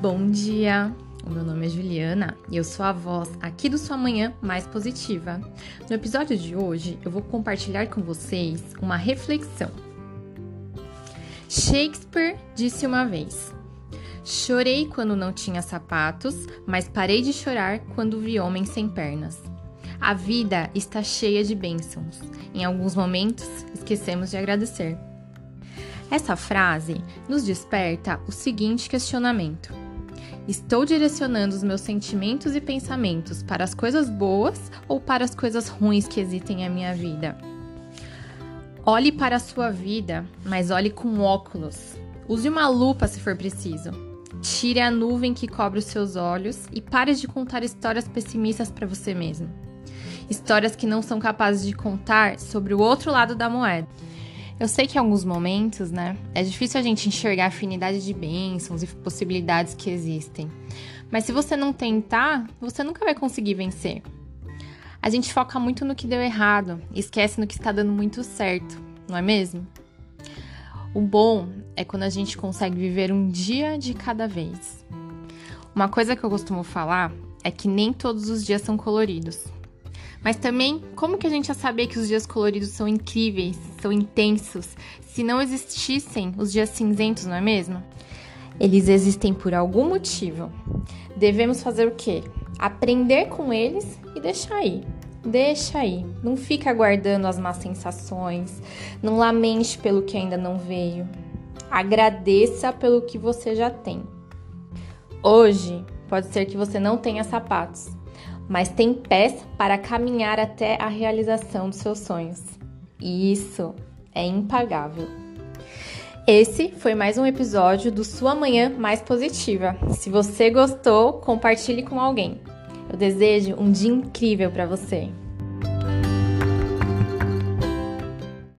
Bom dia! O meu nome é Juliana e eu sou a voz aqui do Sua Manhã Mais Positiva. No episódio de hoje, eu vou compartilhar com vocês uma reflexão. Shakespeare disse uma vez: Chorei quando não tinha sapatos, mas parei de chorar quando vi homens sem pernas. A vida está cheia de bênçãos. Em alguns momentos, esquecemos de agradecer. Essa frase nos desperta o seguinte questionamento: Estou direcionando os meus sentimentos e pensamentos para as coisas boas ou para as coisas ruins que existem em minha vida? Olhe para a sua vida, mas olhe com óculos. Use uma lupa se for preciso. Tire a nuvem que cobre os seus olhos e pare de contar histórias pessimistas para você mesmo. Histórias que não são capazes de contar sobre o outro lado da moeda. Eu sei que em alguns momentos, né, é difícil a gente enxergar a afinidade de bênçãos e possibilidades que existem. Mas se você não tentar, você nunca vai conseguir vencer. A gente foca muito no que deu errado esquece no que está dando muito certo, não é mesmo? O bom é quando a gente consegue viver um dia de cada vez. Uma coisa que eu costumo falar é que nem todos os dias são coloridos. Mas também, como que a gente ia saber que os dias coloridos são incríveis, são intensos, se não existissem os dias cinzentos, não é mesmo? Eles existem por algum motivo. Devemos fazer o quê? Aprender com eles e deixar aí. Deixa aí. Não fica aguardando as más sensações. Não lamente pelo que ainda não veio. Agradeça pelo que você já tem. Hoje, pode ser que você não tenha sapatos, mas tem pés para caminhar até a realização dos seus sonhos. E isso é impagável. Esse foi mais um episódio do Sua Manhã Mais Positiva. Se você gostou, compartilhe com alguém. Eu desejo um dia incrível para você.